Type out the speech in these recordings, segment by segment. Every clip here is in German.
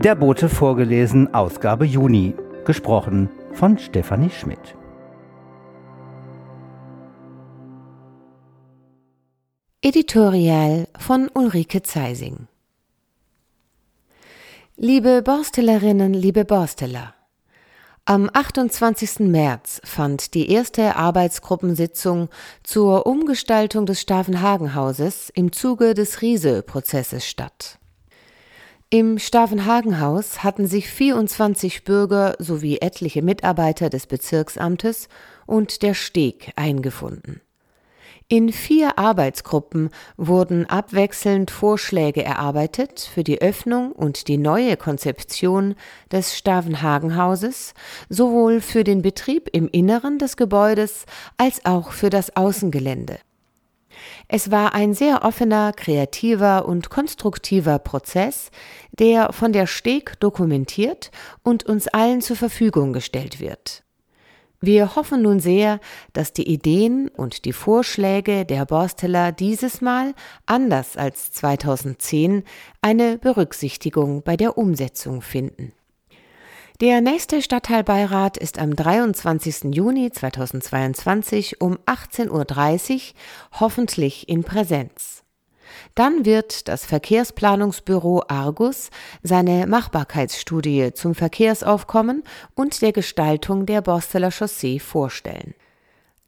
Der Bote vorgelesen, Ausgabe Juni. Gesprochen von Stefanie Schmidt. Editorial von Ulrike Zeising Liebe Borstellerinnen, liebe Borsteller, am 28. März fand die erste Arbeitsgruppensitzung zur Umgestaltung des Stavenhagenhauses im Zuge des Riese-Prozesses statt. Im Stavenhagenhaus hatten sich 24 Bürger sowie etliche Mitarbeiter des Bezirksamtes und der Steg eingefunden. In vier Arbeitsgruppen wurden abwechselnd Vorschläge erarbeitet für die Öffnung und die neue Konzeption des Stavenhagenhauses, sowohl für den Betrieb im Inneren des Gebäudes als auch für das Außengelände. Es war ein sehr offener, kreativer und konstruktiver Prozess, der von der Steg dokumentiert und uns allen zur Verfügung gestellt wird. Wir hoffen nun sehr, dass die Ideen und die Vorschläge der Borsteller dieses Mal, anders als 2010, eine Berücksichtigung bei der Umsetzung finden. Der nächste Stadtteilbeirat ist am 23. Juni 2022 um 18.30 Uhr, hoffentlich in Präsenz. Dann wird das Verkehrsplanungsbüro Argus seine Machbarkeitsstudie zum Verkehrsaufkommen und der Gestaltung der Borsteler Chaussee vorstellen.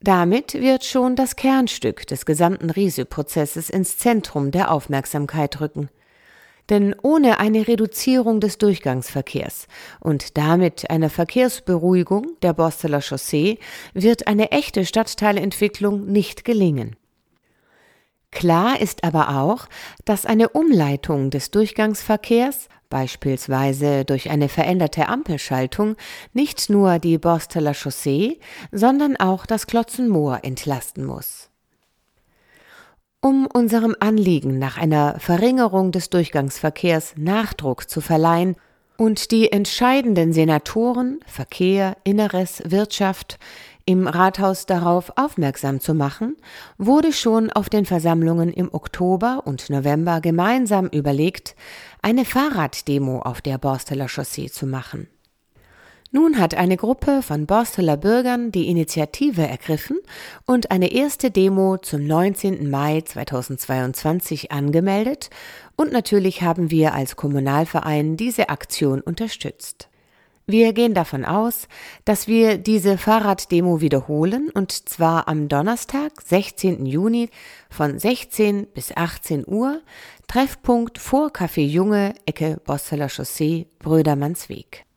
Damit wird schon das Kernstück des gesamten Riese-Prozesses ins Zentrum der Aufmerksamkeit rücken. Denn ohne eine Reduzierung des Durchgangsverkehrs und damit eine Verkehrsberuhigung der Borsteler Chaussee wird eine echte Stadtteilentwicklung nicht gelingen. Klar ist aber auch, dass eine Umleitung des Durchgangsverkehrs, beispielsweise durch eine veränderte Ampelschaltung, nicht nur die Borsteler Chaussee, sondern auch das Klotzenmoor entlasten muss. Um unserem Anliegen nach einer Verringerung des Durchgangsverkehrs Nachdruck zu verleihen und die entscheidenden Senatoren Verkehr, Inneres, Wirtschaft im Rathaus darauf aufmerksam zu machen, wurde schon auf den Versammlungen im Oktober und November gemeinsam überlegt, eine Fahrraddemo auf der Borsteler Chaussee zu machen. Nun hat eine Gruppe von Borsteler Bürgern die Initiative ergriffen und eine erste Demo zum 19. Mai 2022 angemeldet und natürlich haben wir als Kommunalverein diese Aktion unterstützt. Wir gehen davon aus, dass wir diese Fahrraddemo wiederholen und zwar am Donnerstag, 16. Juni von 16 bis 18 Uhr, Treffpunkt vor Café Junge, Ecke Bosseler Chaussee, Brödermannsweg.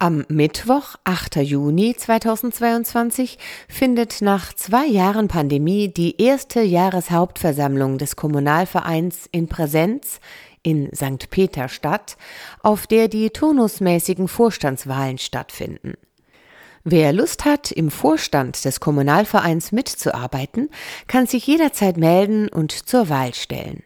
Am Mittwoch, 8. Juni 2022, findet nach zwei Jahren Pandemie die erste Jahreshauptversammlung des Kommunalvereins in Präsenz in St. Peter statt, auf der die turnusmäßigen Vorstandswahlen stattfinden. Wer Lust hat, im Vorstand des Kommunalvereins mitzuarbeiten, kann sich jederzeit melden und zur Wahl stellen.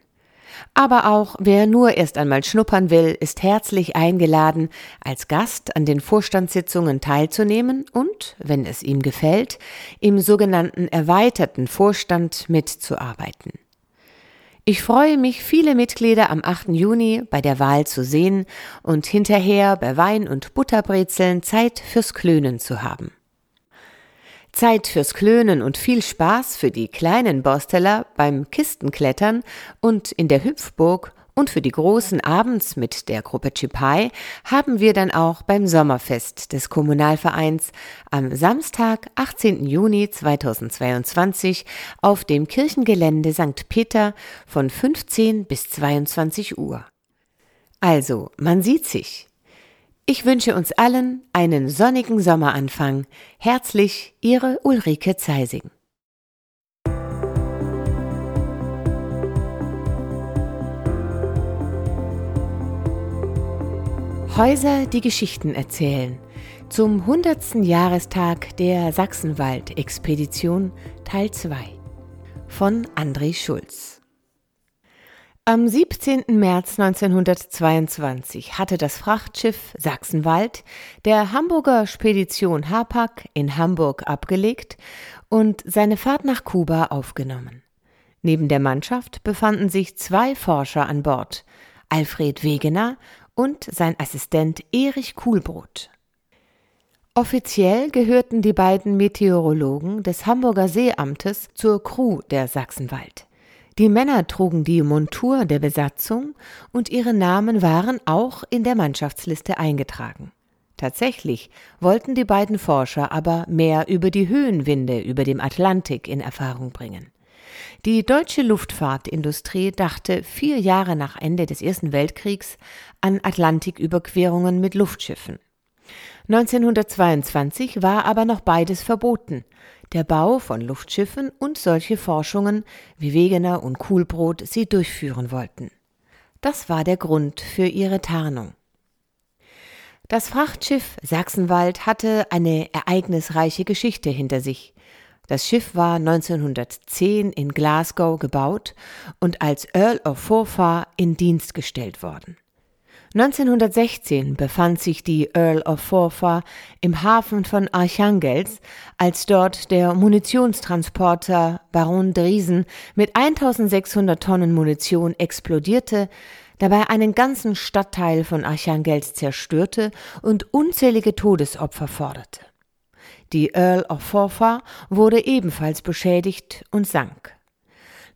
Aber auch wer nur erst einmal schnuppern will, ist herzlich eingeladen, als Gast an den Vorstandssitzungen teilzunehmen und, wenn es ihm gefällt, im sogenannten erweiterten Vorstand mitzuarbeiten. Ich freue mich, viele Mitglieder am 8. Juni bei der Wahl zu sehen und hinterher bei Wein und Butterbrezeln Zeit fürs Klönen zu haben. Zeit fürs Klönen und viel Spaß für die kleinen Borsteller beim Kistenklettern und in der Hüpfburg und für die großen abends mit der Gruppe Chipai haben wir dann auch beim Sommerfest des Kommunalvereins am Samstag, 18. Juni 2022 auf dem Kirchengelände St. Peter von 15 bis 22 Uhr. Also, man sieht sich. Ich wünsche uns allen einen sonnigen Sommeranfang. Herzlich, Ihre Ulrike Zeising. Häuser, die Geschichten erzählen. Zum 100. Jahrestag der Sachsenwald-Expedition Teil 2 von André Schulz. Am 17. März 1922 hatte das Frachtschiff Sachsenwald der Hamburger Spedition Hapag in Hamburg abgelegt und seine Fahrt nach Kuba aufgenommen. Neben der Mannschaft befanden sich zwei Forscher an Bord, Alfred Wegener und sein Assistent Erich Kuhlbrot. Offiziell gehörten die beiden Meteorologen des Hamburger Seeamtes zur Crew der Sachsenwald. Die Männer trugen die Montur der Besatzung und ihre Namen waren auch in der Mannschaftsliste eingetragen. Tatsächlich wollten die beiden Forscher aber mehr über die Höhenwinde über dem Atlantik in Erfahrung bringen. Die deutsche Luftfahrtindustrie dachte vier Jahre nach Ende des Ersten Weltkriegs an Atlantiküberquerungen mit Luftschiffen. 1922 war aber noch beides verboten. Der Bau von Luftschiffen und solche Forschungen, wie Wegener und Kuhlbrot sie durchführen wollten. Das war der Grund für ihre Tarnung. Das Frachtschiff Sachsenwald hatte eine ereignisreiche Geschichte hinter sich. Das Schiff war 1910 in Glasgow gebaut und als Earl of Forfar in Dienst gestellt worden. 1916 befand sich die Earl of Forfar im Hafen von Archangels, als dort der Munitionstransporter Baron Driesen mit 1600 Tonnen Munition explodierte, dabei einen ganzen Stadtteil von Archangels zerstörte und unzählige Todesopfer forderte. Die Earl of Forfar wurde ebenfalls beschädigt und sank.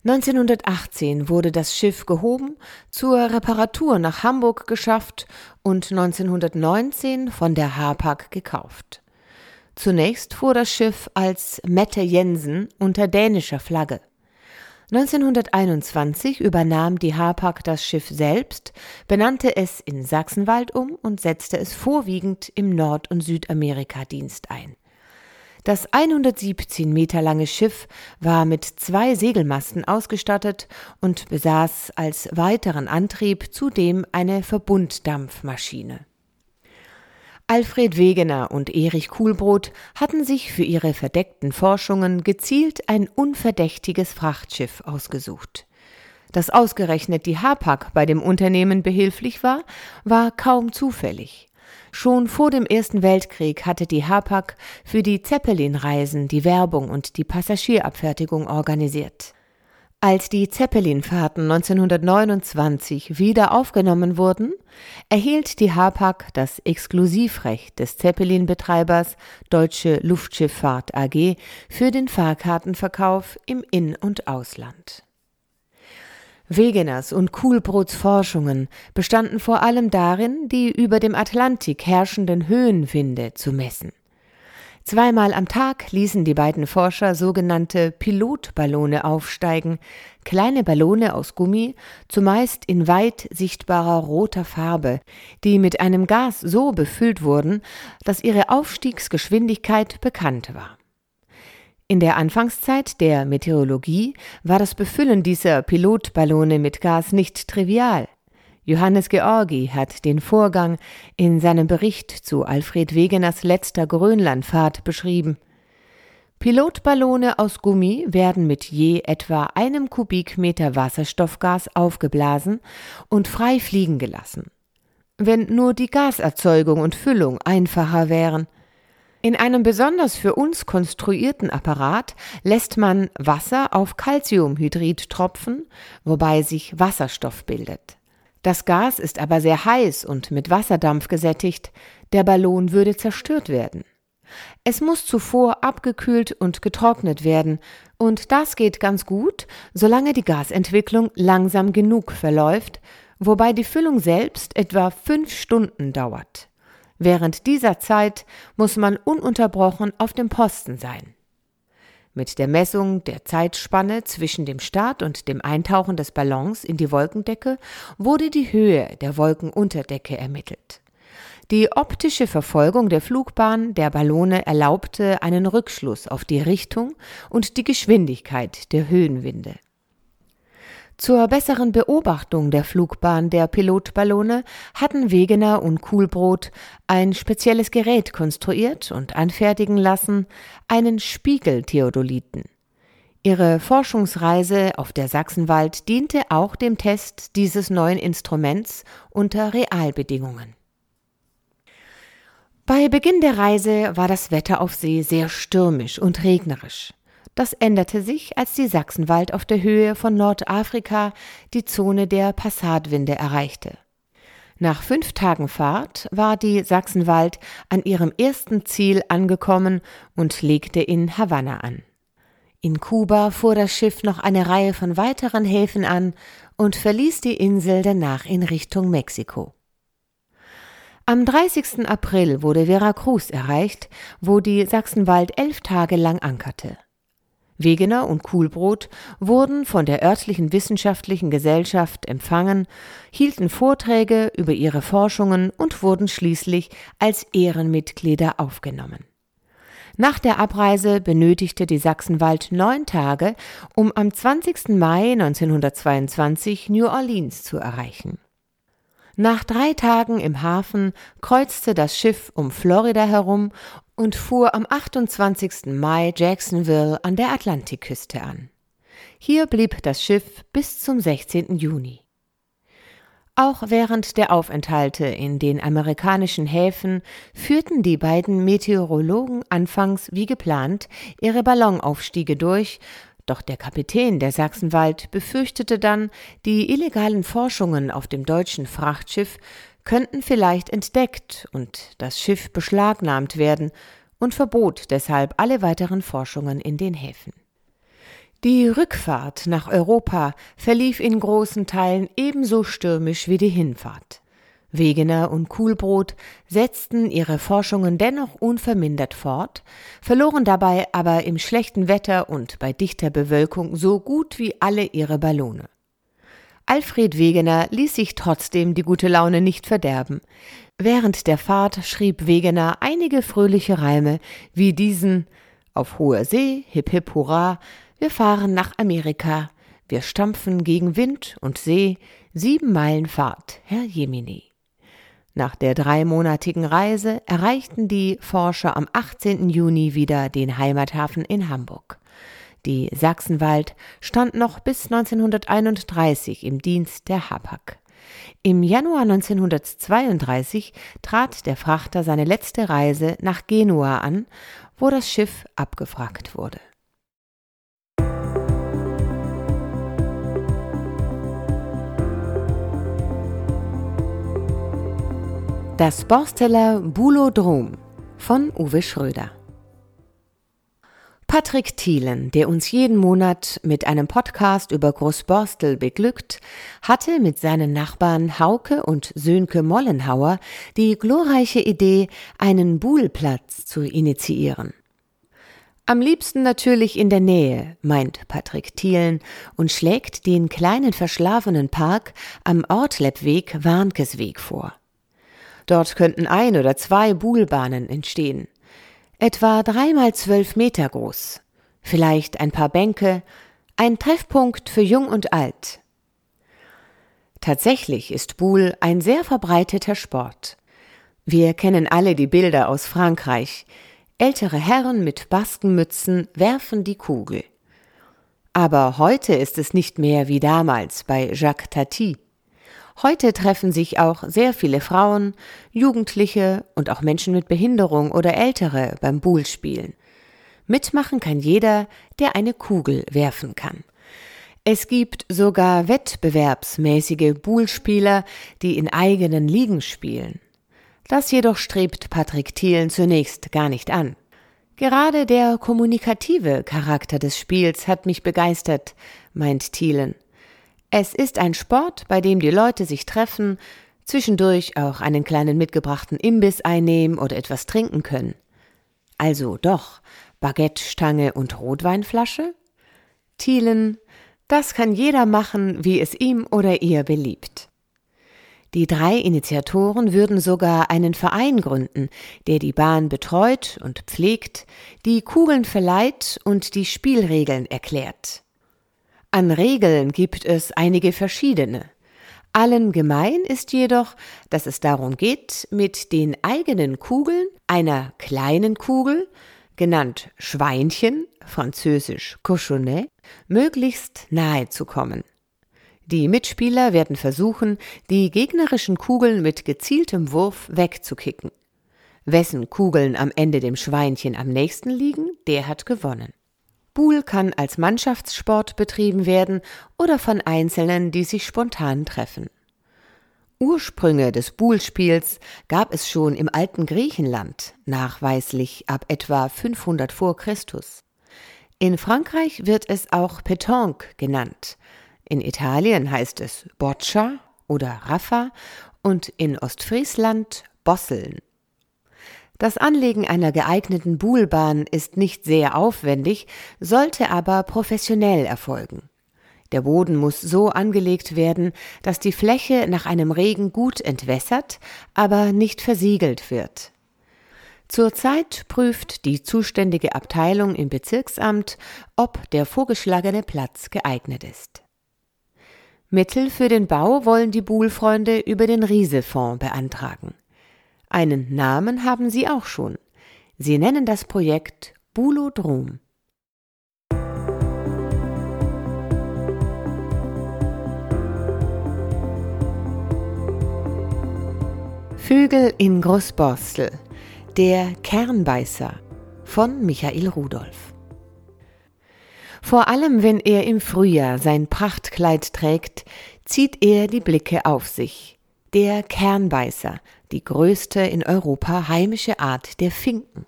1918 wurde das Schiff gehoben, zur Reparatur nach Hamburg geschafft und 1919 von der Hapag gekauft. Zunächst fuhr das Schiff als Mette Jensen unter dänischer Flagge. 1921 übernahm die Hapag das Schiff selbst, benannte es in Sachsenwald um und setzte es vorwiegend im Nord- und Südamerika-Dienst ein. Das 117 Meter lange Schiff war mit zwei Segelmasten ausgestattet und besaß als weiteren Antrieb zudem eine Verbunddampfmaschine. Alfred Wegener und Erich Kuhlbrot hatten sich für ihre verdeckten Forschungen gezielt ein unverdächtiges Frachtschiff ausgesucht. Dass ausgerechnet die Hapag bei dem Unternehmen behilflich war, war kaum zufällig. Schon vor dem Ersten Weltkrieg hatte die Hapag für die Zeppelin-Reisen die Werbung und die Passagierabfertigung organisiert. Als die Zeppelin-Fahrten 1929 wieder aufgenommen wurden, erhielt die Hapag das Exklusivrecht des Zeppelin-Betreibers Deutsche Luftschifffahrt AG für den Fahrkartenverkauf im In- und Ausland. Wegeners und Kuhlbrots Forschungen bestanden vor allem darin, die über dem Atlantik herrschenden Höhenwinde zu messen. Zweimal am Tag ließen die beiden Forscher sogenannte Pilotballone aufsteigen, kleine Ballone aus Gummi, zumeist in weit sichtbarer roter Farbe, die mit einem Gas so befüllt wurden, dass ihre Aufstiegsgeschwindigkeit bekannt war. In der Anfangszeit der Meteorologie war das Befüllen dieser Pilotballone mit Gas nicht trivial. Johannes Georgi hat den Vorgang in seinem Bericht zu Alfred Wegeners letzter Grönlandfahrt beschrieben. Pilotballone aus Gummi werden mit je etwa einem Kubikmeter Wasserstoffgas aufgeblasen und frei fliegen gelassen. Wenn nur die Gaserzeugung und Füllung einfacher wären – in einem besonders für uns konstruierten Apparat lässt man Wasser auf Calciumhydrid tropfen, wobei sich Wasserstoff bildet. Das Gas ist aber sehr heiß und mit Wasserdampf gesättigt, der Ballon würde zerstört werden. Es muss zuvor abgekühlt und getrocknet werden, und das geht ganz gut, solange die Gasentwicklung langsam genug verläuft, wobei die Füllung selbst etwa fünf Stunden dauert. Während dieser Zeit muss man ununterbrochen auf dem Posten sein. Mit der Messung der Zeitspanne zwischen dem Start und dem Eintauchen des Ballons in die Wolkendecke wurde die Höhe der Wolkenunterdecke ermittelt. Die optische Verfolgung der Flugbahn der Ballone erlaubte einen Rückschluss auf die Richtung und die Geschwindigkeit der Höhenwinde. Zur besseren Beobachtung der Flugbahn der Pilotballone hatten Wegener und Kuhlbrot ein spezielles Gerät konstruiert und anfertigen lassen, einen Spiegeltheodoliten. Ihre Forschungsreise auf der Sachsenwald diente auch dem Test dieses neuen Instruments unter Realbedingungen. Bei Beginn der Reise war das Wetter auf See sehr stürmisch und regnerisch. Das änderte sich, als die Sachsenwald auf der Höhe von Nordafrika die Zone der Passatwinde erreichte. Nach fünf Tagen Fahrt war die Sachsenwald an ihrem ersten Ziel angekommen und legte in Havanna an. In Kuba fuhr das Schiff noch eine Reihe von weiteren Häfen an und verließ die Insel danach in Richtung Mexiko. Am 30. April wurde Veracruz erreicht, wo die Sachsenwald elf Tage lang ankerte. Wegener und Kuhlbrot wurden von der örtlichen wissenschaftlichen Gesellschaft empfangen, hielten Vorträge über ihre Forschungen und wurden schließlich als Ehrenmitglieder aufgenommen. Nach der Abreise benötigte die Sachsenwald neun Tage, um am 20. Mai 1922 New Orleans zu erreichen. Nach drei Tagen im Hafen kreuzte das Schiff um Florida herum und fuhr am 28. Mai Jacksonville an der Atlantikküste an. Hier blieb das Schiff bis zum 16. Juni. Auch während der Aufenthalte in den amerikanischen Häfen führten die beiden Meteorologen anfangs wie geplant ihre Ballonaufstiege durch, doch der Kapitän der Sachsenwald befürchtete dann, die illegalen Forschungen auf dem deutschen Frachtschiff könnten vielleicht entdeckt und das Schiff beschlagnahmt werden und verbot deshalb alle weiteren Forschungen in den Häfen. Die Rückfahrt nach Europa verlief in großen Teilen ebenso stürmisch wie die Hinfahrt. Wegener und Kuhlbrot setzten ihre Forschungen dennoch unvermindert fort, verloren dabei aber im schlechten Wetter und bei dichter Bewölkung so gut wie alle ihre Ballone. Alfred Wegener ließ sich trotzdem die gute Laune nicht verderben. Während der Fahrt schrieb Wegener einige fröhliche Reime, wie diesen Auf hoher See, hip hip hurra, wir fahren nach Amerika. Wir stampfen gegen Wind und See. Sieben Meilen Fahrt, Herr Jemini. Nach der dreimonatigen Reise erreichten die Forscher am 18. Juni wieder den Heimathafen in Hamburg. Die Sachsenwald stand noch bis 1931 im Dienst der Hapag. Im Januar 1932 trat der Frachter seine letzte Reise nach Genua an, wo das Schiff abgefragt wurde. Das Borsteller Bulodrom von Uwe Schröder. Patrick Thielen, der uns jeden Monat mit einem Podcast über Großborstel beglückt, hatte mit seinen Nachbarn Hauke und Sönke Mollenhauer die glorreiche Idee, einen Buhlplatz zu initiieren. Am liebsten natürlich in der Nähe, meint Patrick Thielen und schlägt den kleinen verschlafenen Park am Ortleppweg Warnkesweg vor. Dort könnten ein oder zwei Buhlbahnen entstehen. Etwa dreimal zwölf Meter groß. Vielleicht ein paar Bänke, ein Treffpunkt für Jung und Alt. Tatsächlich ist Buhl ein sehr verbreiteter Sport. Wir kennen alle die Bilder aus Frankreich. Ältere Herren mit Baskenmützen werfen die Kugel. Aber heute ist es nicht mehr wie damals bei Jacques Tati. Heute treffen sich auch sehr viele Frauen, Jugendliche und auch Menschen mit Behinderung oder Ältere beim Buhlspielen. Mitmachen kann jeder, der eine Kugel werfen kann. Es gibt sogar wettbewerbsmäßige Buhlspieler, die in eigenen Ligen spielen. Das jedoch strebt Patrick Thielen zunächst gar nicht an. Gerade der kommunikative Charakter des Spiels hat mich begeistert, meint Thielen. Es ist ein Sport, bei dem die Leute sich treffen, zwischendurch auch einen kleinen mitgebrachten Imbiss einnehmen oder etwas trinken können. Also doch, Baguette-Stange und Rotweinflasche? Thielen, das kann jeder machen, wie es ihm oder ihr beliebt. Die drei Initiatoren würden sogar einen Verein gründen, der die Bahn betreut und pflegt, die Kugeln verleiht und die Spielregeln erklärt. An Regeln gibt es einige verschiedene. Allen gemein ist jedoch, dass es darum geht, mit den eigenen Kugeln einer kleinen Kugel, genannt Schweinchen, französisch Cochonnet, möglichst nahe zu kommen. Die Mitspieler werden versuchen, die gegnerischen Kugeln mit gezieltem Wurf wegzukicken. Wessen Kugeln am Ende dem Schweinchen am nächsten liegen, der hat gewonnen. Buhl kann als Mannschaftssport betrieben werden oder von Einzelnen, die sich spontan treffen. Ursprünge des Buhlspiels gab es schon im alten Griechenland, nachweislich ab etwa 500 vor Christus. In Frankreich wird es auch Pétanque genannt. In Italien heißt es Boccia oder Raffa und in Ostfriesland Bosseln. Das Anlegen einer geeigneten Buhlbahn ist nicht sehr aufwendig, sollte aber professionell erfolgen. Der Boden muss so angelegt werden, dass die Fläche nach einem Regen gut entwässert, aber nicht versiegelt wird. Zurzeit prüft die zuständige Abteilung im Bezirksamt, ob der vorgeschlagene Platz geeignet ist. Mittel für den Bau wollen die Buhlfreunde über den Riesefonds beantragen. Einen Namen haben sie auch schon. Sie nennen das Projekt Bulodrom. Vögel in Großborstel Der Kernbeißer von Michael Rudolph Vor allem, wenn er im Frühjahr sein Prachtkleid trägt, zieht er die Blicke auf sich. Der Kernbeißer, die größte in Europa heimische Art der Finken.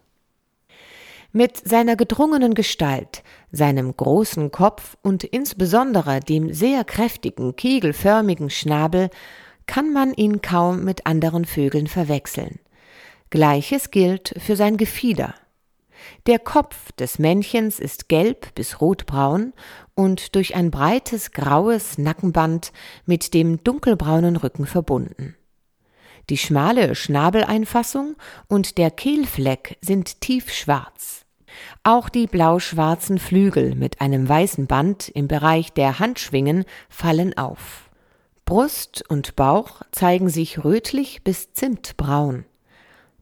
Mit seiner gedrungenen Gestalt, seinem großen Kopf und insbesondere dem sehr kräftigen, kegelförmigen Schnabel kann man ihn kaum mit anderen Vögeln verwechseln. Gleiches gilt für sein Gefieder. Der Kopf des Männchens ist gelb bis rotbraun und durch ein breites graues Nackenband mit dem dunkelbraunen Rücken verbunden. Die schmale Schnabeleinfassung und der Kehlfleck sind tiefschwarz. Auch die blau-schwarzen Flügel mit einem weißen Band im Bereich der Handschwingen fallen auf. Brust und Bauch zeigen sich rötlich bis zimtbraun.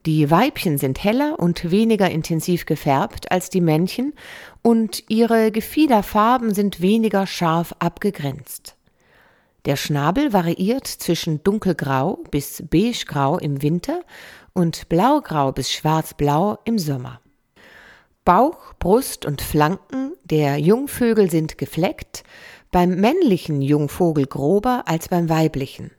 Die Weibchen sind heller und weniger intensiv gefärbt als die Männchen und ihre Gefiederfarben sind weniger scharf abgegrenzt. Der Schnabel variiert zwischen dunkelgrau bis beigegrau im Winter und blaugrau bis schwarzblau im Sommer. Bauch, Brust und Flanken der Jungvögel sind gefleckt, beim männlichen Jungvogel grober als beim weiblichen.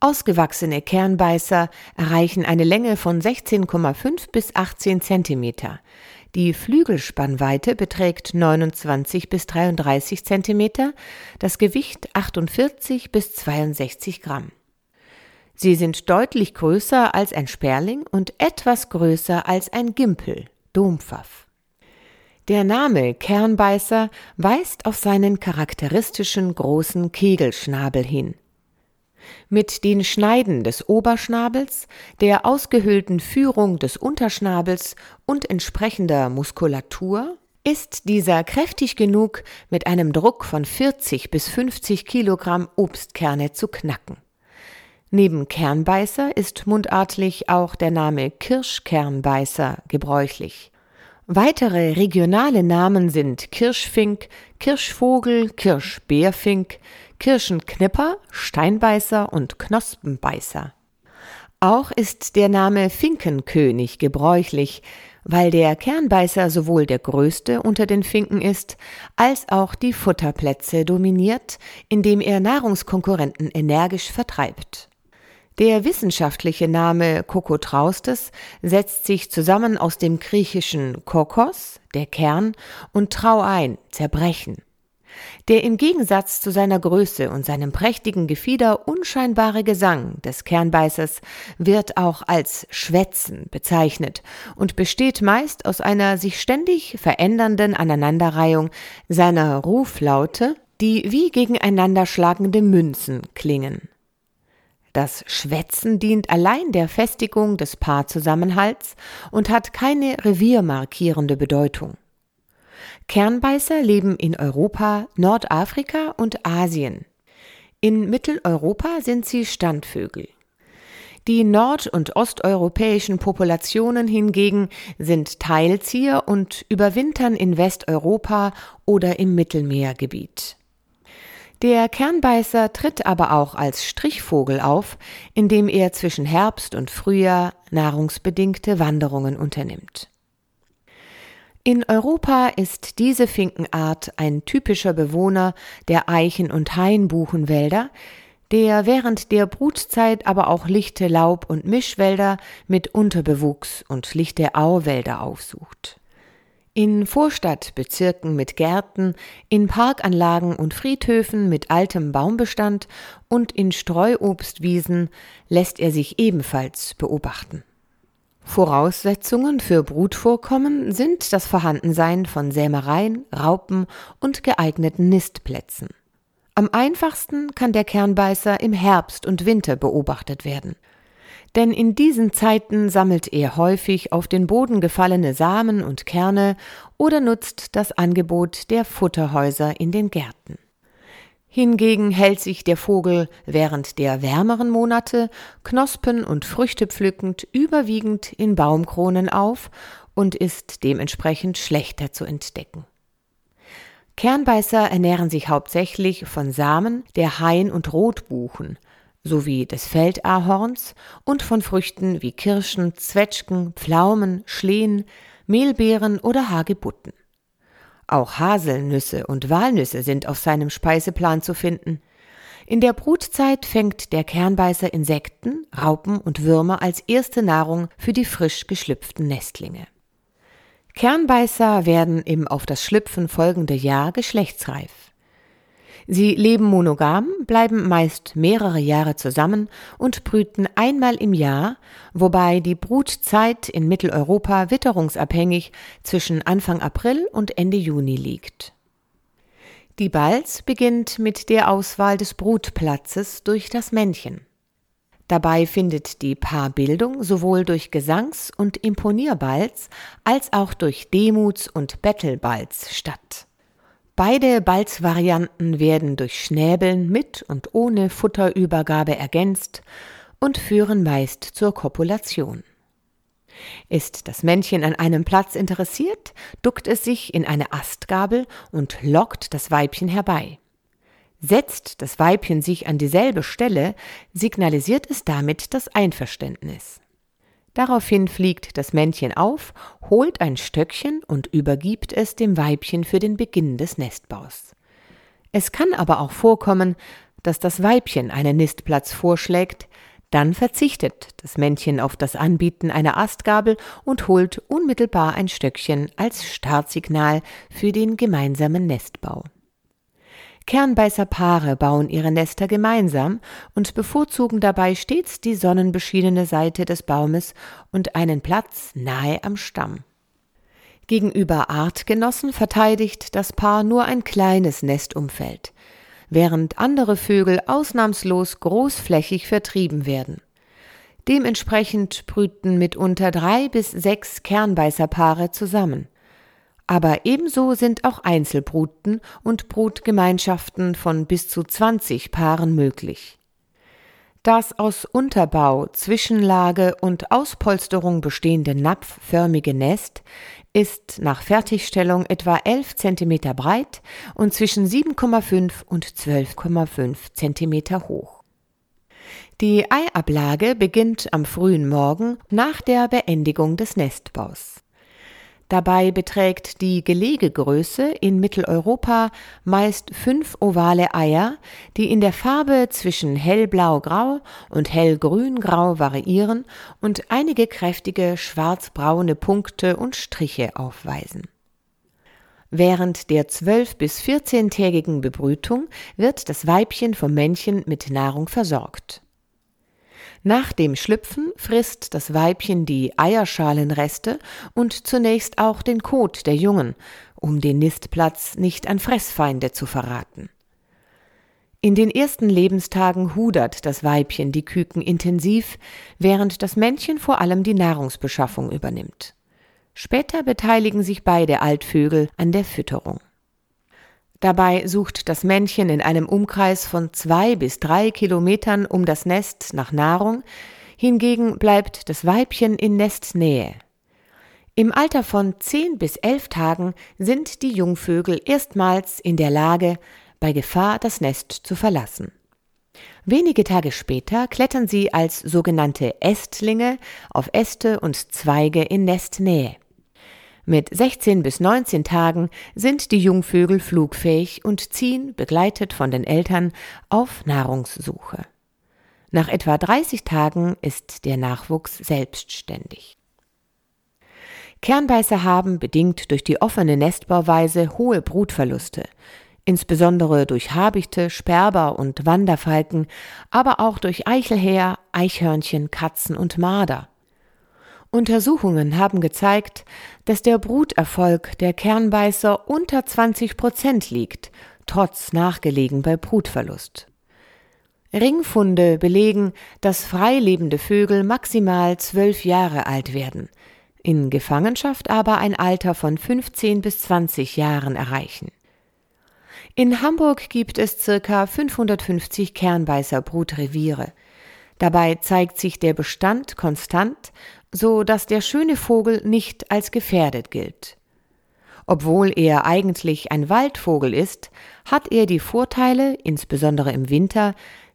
Ausgewachsene Kernbeißer erreichen eine Länge von 16,5 bis 18 Zentimeter. Die Flügelspannweite beträgt 29 bis 33 Zentimeter, das Gewicht 48 bis 62 Gramm. Sie sind deutlich größer als ein Sperling und etwas größer als ein Gimpel, Dompfaff. Der Name Kernbeißer weist auf seinen charakteristischen großen Kegelschnabel hin. Mit den Schneiden des Oberschnabels, der ausgehöhlten Führung des Unterschnabels und entsprechender Muskulatur ist dieser kräftig genug, mit einem Druck von 40 bis 50 Kilogramm Obstkerne zu knacken. Neben Kernbeißer ist mundartlich auch der Name Kirschkernbeißer gebräuchlich. Weitere regionale Namen sind Kirschfink, Kirschvogel, Kirschbärfink, Kirschenknipper, Steinbeißer und Knospenbeißer. Auch ist der Name Finkenkönig gebräuchlich, weil der Kernbeißer sowohl der größte unter den Finken ist, als auch die Futterplätze dominiert, indem er Nahrungskonkurrenten energisch vertreibt. Der wissenschaftliche Name Kokotraustes setzt sich zusammen aus dem griechischen Kokos, der Kern, und Trauein, zerbrechen. Der im Gegensatz zu seiner Größe und seinem prächtigen Gefieder unscheinbare Gesang des Kernbeißers wird auch als Schwätzen bezeichnet und besteht meist aus einer sich ständig verändernden Aneinanderreihung seiner Ruflaute, die wie gegeneinander schlagende Münzen klingen. Das Schwätzen dient allein der Festigung des Paarzusammenhalts und hat keine reviermarkierende Bedeutung. Kernbeißer leben in Europa, Nordafrika und Asien. In Mitteleuropa sind sie Standvögel. Die nord- und osteuropäischen Populationen hingegen sind Teilzieher und überwintern in Westeuropa oder im Mittelmeergebiet. Der Kernbeißer tritt aber auch als Strichvogel auf, indem er zwischen Herbst und Frühjahr nahrungsbedingte Wanderungen unternimmt. In Europa ist diese Finkenart ein typischer Bewohner der Eichen- und Hainbuchenwälder, der während der Brutzeit aber auch lichte Laub- und Mischwälder mit Unterbewuchs und lichte Auwälder aufsucht. In Vorstadtbezirken mit Gärten, in Parkanlagen und Friedhöfen mit altem Baumbestand und in Streuobstwiesen lässt er sich ebenfalls beobachten. Voraussetzungen für Brutvorkommen sind das Vorhandensein von Sämereien, Raupen und geeigneten Nistplätzen. Am einfachsten kann der Kernbeißer im Herbst und Winter beobachtet werden. Denn in diesen Zeiten sammelt er häufig auf den Boden gefallene Samen und Kerne oder nutzt das Angebot der Futterhäuser in den Gärten. Hingegen hält sich der Vogel während der wärmeren Monate Knospen und Früchte pflückend überwiegend in Baumkronen auf und ist dementsprechend schlechter zu entdecken. Kernbeißer ernähren sich hauptsächlich von Samen der Hain- und Rotbuchen sowie des Feldahorns und von Früchten wie Kirschen, Zwetschgen, Pflaumen, Schlehen, Mehlbeeren oder Hagebutten. Auch Haselnüsse und Walnüsse sind auf seinem Speiseplan zu finden. In der Brutzeit fängt der Kernbeißer Insekten, Raupen und Würmer als erste Nahrung für die frisch geschlüpften Nestlinge. Kernbeißer werden im auf das Schlüpfen folgende Jahr geschlechtsreif. Sie leben monogam, bleiben meist mehrere Jahre zusammen und brüten einmal im Jahr, wobei die Brutzeit in Mitteleuropa witterungsabhängig zwischen Anfang April und Ende Juni liegt. Die Balz beginnt mit der Auswahl des Brutplatzes durch das Männchen. Dabei findet die Paarbildung sowohl durch Gesangs- und Imponierbalz als auch durch Demuts- und Bettelbalz statt. Beide Balzvarianten werden durch Schnäbeln mit und ohne Futterübergabe ergänzt und führen meist zur Kopulation. Ist das Männchen an einem Platz interessiert, duckt es sich in eine Astgabel und lockt das Weibchen herbei. Setzt das Weibchen sich an dieselbe Stelle, signalisiert es damit das Einverständnis. Daraufhin fliegt das Männchen auf, holt ein Stöckchen und übergibt es dem Weibchen für den Beginn des Nestbaus. Es kann aber auch vorkommen, dass das Weibchen einen Nistplatz vorschlägt, dann verzichtet das Männchen auf das Anbieten einer Astgabel und holt unmittelbar ein Stöckchen als Startsignal für den gemeinsamen Nestbau. Kernbeißerpaare bauen ihre Nester gemeinsam und bevorzugen dabei stets die sonnenbeschienene Seite des Baumes und einen Platz nahe am Stamm. Gegenüber Artgenossen verteidigt das Paar nur ein kleines Nestumfeld, während andere Vögel ausnahmslos großflächig vertrieben werden. Dementsprechend brüten mitunter drei bis sechs Kernbeißerpaare zusammen. Aber ebenso sind auch Einzelbruten und Brutgemeinschaften von bis zu 20 Paaren möglich. Das aus Unterbau, Zwischenlage und Auspolsterung bestehende napfförmige Nest ist nach Fertigstellung etwa 11 cm breit und zwischen 7,5 und 12,5 cm hoch. Die Eiablage beginnt am frühen Morgen nach der Beendigung des Nestbaus. Dabei beträgt die Gelegegröße in Mitteleuropa meist fünf ovale Eier, die in der Farbe zwischen hellblau-grau und hellgrün-grau variieren und einige kräftige schwarzbraune Punkte und Striche aufweisen. Während der zwölf bis vierzehntägigen Bebrütung wird das Weibchen vom Männchen mit Nahrung versorgt. Nach dem Schlüpfen frisst das Weibchen die Eierschalenreste und zunächst auch den Kot der Jungen, um den Nistplatz nicht an Fressfeinde zu verraten. In den ersten Lebenstagen hudert das Weibchen die Küken intensiv, während das Männchen vor allem die Nahrungsbeschaffung übernimmt. Später beteiligen sich beide Altvögel an der Fütterung. Dabei sucht das Männchen in einem Umkreis von zwei bis drei Kilometern um das Nest nach Nahrung, hingegen bleibt das Weibchen in Nestnähe. Im Alter von zehn bis elf Tagen sind die Jungvögel erstmals in der Lage, bei Gefahr das Nest zu verlassen. Wenige Tage später klettern sie als sogenannte Ästlinge auf Äste und Zweige in Nestnähe. Mit 16 bis 19 Tagen sind die Jungvögel flugfähig und ziehen, begleitet von den Eltern, auf Nahrungssuche. Nach etwa 30 Tagen ist der Nachwuchs selbstständig. Kernbeißer haben, bedingt durch die offene Nestbauweise, hohe Brutverluste, insbesondere durch Habichte, Sperber und Wanderfalken, aber auch durch Eichelhäher, Eichhörnchen, Katzen und Marder. Untersuchungen haben gezeigt, dass der Bruterfolg der Kernbeißer unter 20 Prozent liegt, trotz Nachgelegen bei Brutverlust. Ringfunde belegen, dass freilebende Vögel maximal zwölf Jahre alt werden, in Gefangenschaft aber ein Alter von 15 bis 20 Jahren erreichen. In Hamburg gibt es circa 550 Kernbeißer-Brutreviere. Dabei zeigt sich der Bestand konstant, so dass der schöne Vogel nicht als gefährdet gilt. Obwohl er eigentlich ein Waldvogel ist, hat er die Vorteile, insbesondere im Winter,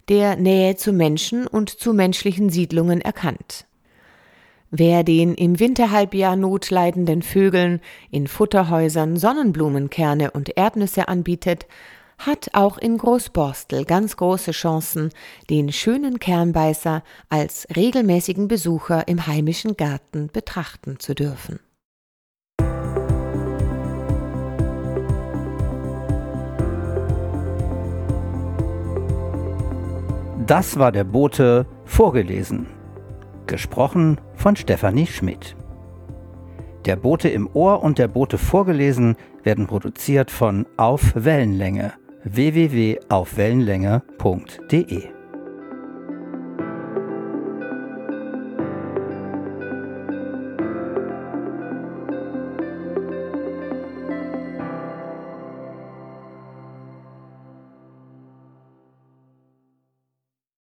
der Nähe zu Menschen und zu menschlichen Siedlungen erkannt. Wer den im Winterhalbjahr notleidenden Vögeln in Futterhäusern Sonnenblumenkerne und Erdnüsse anbietet, hat auch in Großborstel ganz große Chancen, den schönen Kernbeißer als regelmäßigen Besucher im heimischen Garten betrachten zu dürfen. Das war der Bote vorgelesen. Gesprochen von Stefanie Schmidt. Der Bote im Ohr und der Bote vorgelesen werden produziert von Auf Wellenlänge www.aufwellenlänge.de